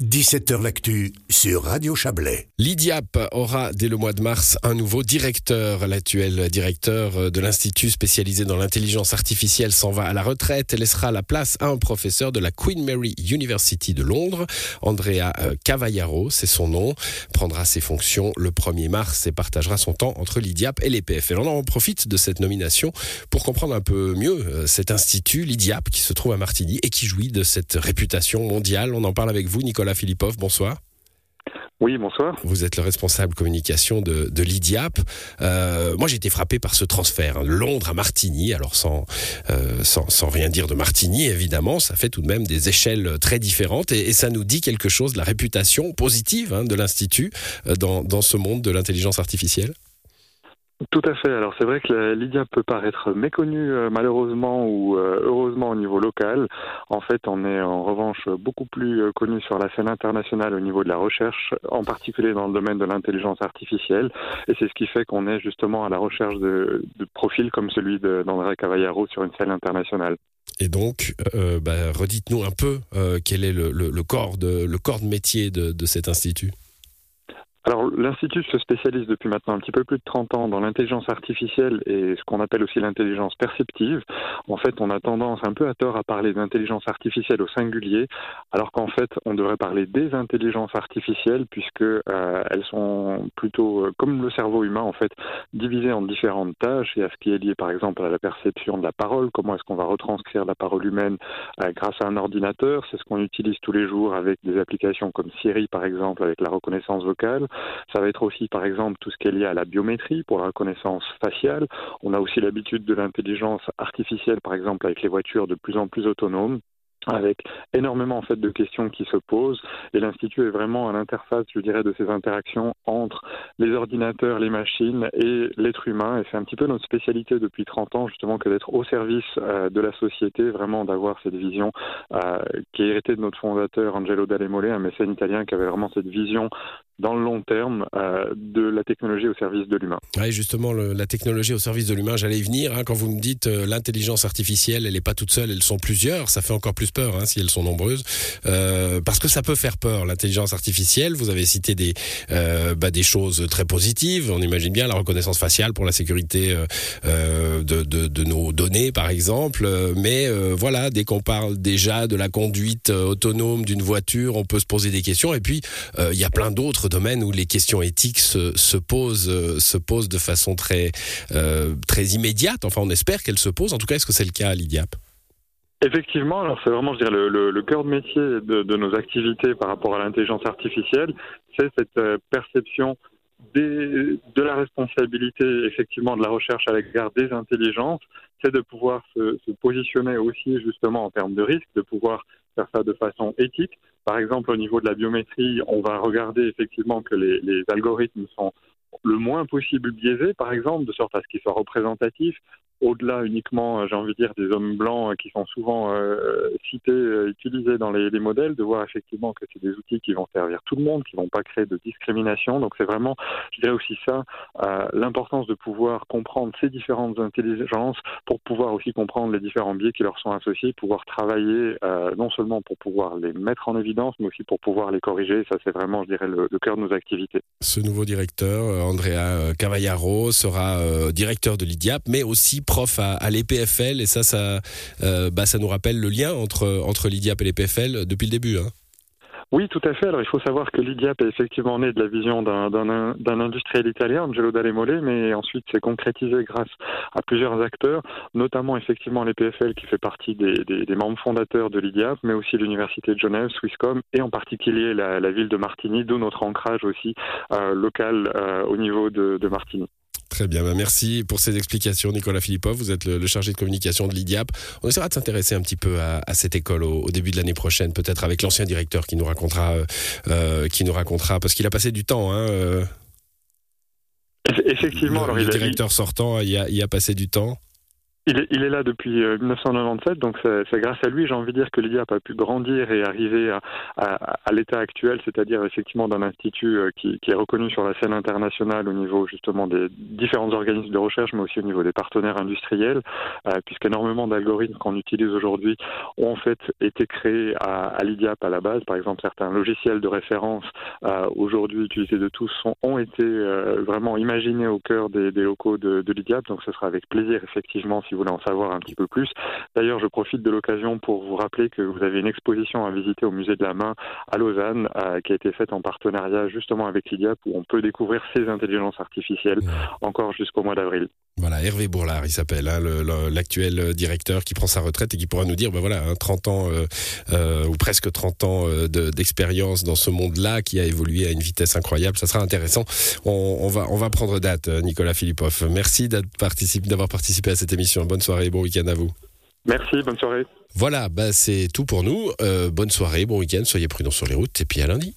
17h L'actu sur Radio Chablais. L'IDIAP aura dès le mois de mars un nouveau directeur. L'actuel directeur de l'Institut spécialisé dans l'intelligence artificielle s'en va à la retraite et laissera la place à un professeur de la Queen Mary University de Londres. Andrea euh, Cavallaro, c'est son nom, prendra ses fonctions le 1er mars et partagera son temps entre l'IDIAP et les PFL. On en profite de cette nomination pour comprendre un peu mieux euh, cet institut, l'IDIAP, qui se trouve à Martigny et qui jouit de cette réputation mondiale. On en parle avec vous, Nicolas Philippov, bonsoir. Oui, bonsoir. Vous êtes le responsable communication de, de l'IDIAP. Euh, moi, j'ai été frappé par ce transfert. Hein, de Londres à Martigny, alors sans, euh, sans, sans, rien dire de Martigny, évidemment, ça fait tout de même des échelles très différentes et, et ça nous dit quelque chose de la réputation positive hein, de l'Institut euh, dans, dans ce monde de l'intelligence artificielle. Tout à fait. Alors c'est vrai que l'IDIA peut paraître méconnue euh, malheureusement ou euh, heureusement au niveau local. En fait, on est en revanche beaucoup plus euh, connu sur la scène internationale au niveau de la recherche, en particulier dans le domaine de l'intelligence artificielle. Et c'est ce qui fait qu'on est justement à la recherche de, profils comme celui d'André Cavallaro sur une scène internationale. Et donc, bah, redites-nous un peu quel est le, corps de, le corps de métier de cet institut? Alors, l'Institut se spécialise depuis maintenant un petit peu plus de 30 ans dans l'intelligence artificielle et ce qu'on appelle aussi l'intelligence perceptive. En fait, on a tendance un peu à tort à parler d'intelligence artificielle au singulier, alors qu'en fait, on devrait parler des intelligences artificielles puisque euh, elles sont plutôt, euh, comme le cerveau humain, en fait, divisées en différentes tâches et à ce qui est lié, par exemple, à la perception de la parole, comment est-ce qu'on va retranscrire la parole humaine euh, grâce à un ordinateur. C'est ce qu'on utilise tous les jours avec des applications comme Siri, par exemple, avec la reconnaissance vocale. Ça va être aussi, par exemple, tout ce qui est lié à la biométrie pour la reconnaissance faciale. On a aussi l'habitude de l'intelligence artificielle, par exemple, avec les voitures de plus en plus autonomes avec énormément en fait de questions qui se posent et l'institut est vraiment à l'interface je dirais de ces interactions entre les ordinateurs, les machines et l'être humain et c'est un petit peu notre spécialité depuis 30 ans justement que d'être au service euh, de la société, vraiment d'avoir cette vision euh, qui est héritée de notre fondateur Angelo Dalemole, un mécène italien qui avait vraiment cette vision dans le long terme euh, de la technologie au service de l'humain. Oui, justement, la technologie au service de l'humain, j'allais y venir. Hein, quand vous me dites l'intelligence artificielle, elle n'est pas toute seule, elles sont plusieurs, ça fait encore plus peur hein, si elles sont nombreuses, euh, parce que ça peut faire peur. L'intelligence artificielle, vous avez cité des euh, bah, des choses très positives. On imagine bien la reconnaissance faciale pour la sécurité euh, de, nos données, par exemple. Mais voilà, dès qu'on parle déjà de la conduite autonome d'une voiture, on peut se poser des questions. Et puis il y a plein d'autres domaines où les questions éthiques se, se posent, se posent de façon très, très immédiate. Enfin, on espère qu'elles se posent. En tout cas, est-ce que c'est le cas à l'IDIAP Effectivement, alors c'est vraiment, je dirais, le, le, le cœur de métier de, de, nos activités par rapport à l'intelligence artificielle, c'est cette euh, perception des, de la responsabilité, effectivement, de la recherche à l'égard des intelligences, c'est de pouvoir se, se, positionner aussi, justement, en termes de risque, de pouvoir faire ça de façon éthique. Par exemple, au niveau de la biométrie, on va regarder effectivement que les, les algorithmes sont le moins possible biaisés, par exemple, de sorte à ce qu'ils soient représentatifs au-delà uniquement, j'ai envie de dire, des hommes blancs qui sont souvent euh, cités, euh, utilisés dans les, les, modèles, de voir effectivement que c'est des outils qui vont servir tout le monde, qui vont pas créer de discrimination. Donc c'est vraiment, je dirais aussi ça, euh, l'importance de pouvoir comprendre ces différentes intelligences pour pouvoir aussi comprendre les différents biais qui leur sont associés, pouvoir travailler euh, non seulement pour pouvoir les mettre en évidence, mais aussi pour pouvoir les corriger. Ça c'est vraiment, je dirais, le cœur de nos activités. Ce nouveau directeur, Andrea Cavallaro, sera directeur de l'IDIAP, mais aussi prof à, à l'EPFL et ça, ça, euh, bah, ça nous rappelle le lien entre, entre l'IDIAP et l'EPFL depuis le début. Hein. Oui, tout à fait. Alors, il faut savoir que l'IDIAP est effectivement né de la vision d'un industriel italien, Angelo Dalemole, mais ensuite s'est concrétisé grâce à plusieurs acteurs, notamment effectivement l'EPFL qui fait partie des, des, membres fondateurs de l'IDIAP, mais aussi l'Université de Genève, Swisscom, et en particulier la, la ville de Martigny, d'où notre ancrage aussi euh, local euh, au niveau de, de Martigny. Très bien, bah merci pour ces explications, Nicolas Philippov. Vous êtes le, le chargé de communication de l'IDIAP. On essaiera de s'intéresser un petit peu à, à cette école au, au, début de l'année prochaine, peut-être avec l'ancien directeur qui nous racontera, euh, qui nous racontera, parce qu'il a passé du temps. Hein, euh, Effectivement, le, alors le il directeur a... sortant, il a, il a passé du temps. Il est, là depuis 1997, euh, donc c'est grâce à lui, j'ai envie de dire, que l'IDIAP a pu grandir et arriver à, à, l'état actuel, c'est-à-dire effectivement d'un institut euh, qui, est reconnu sur la scène internationale au niveau justement des différents organismes de recherche, mais aussi au niveau des partenaires industriels, euh, puisqu'énormément d'algorithmes qu'on utilise aujourd'hui ont en fait été créés à, à l'IDIAP à la base. Par exemple, certains logiciels de référence aujourd'hui utilisés de tous sont, ont été vraiment imaginés au cœur des, locaux de, de l'IDIAP, donc ce sera avec plaisir effectivement si voulez en savoir un petit peu plus. D'ailleurs, je profite de l'occasion pour vous rappeler que vous avez une exposition à visiter au musée de la main à Lausanne, euh, qui a été faite en partenariat justement avec l'IDIAP, où on peut découvrir ces intelligences artificielles encore jusqu'au mois d'avril. Voilà, Hervé Bourlard, il s'appelle, hein, l'actuel directeur qui prend sa retraite et qui pourra nous dire, ben voilà, hein, 30 ans euh, euh, ou presque 30 ans euh, d'expérience dans ce monde-là qui a évolué à une vitesse incroyable. Ça sera intéressant. On, on va, on va prendre date, Nicolas Philippov. Merci d'avoir participé à cette émission. Bonne soirée, bon week-end à vous. Merci, bonne soirée. Voilà, bah, c'est tout pour nous. Euh, bonne soirée, bon week-end, soyez prudents sur les routes et puis à lundi.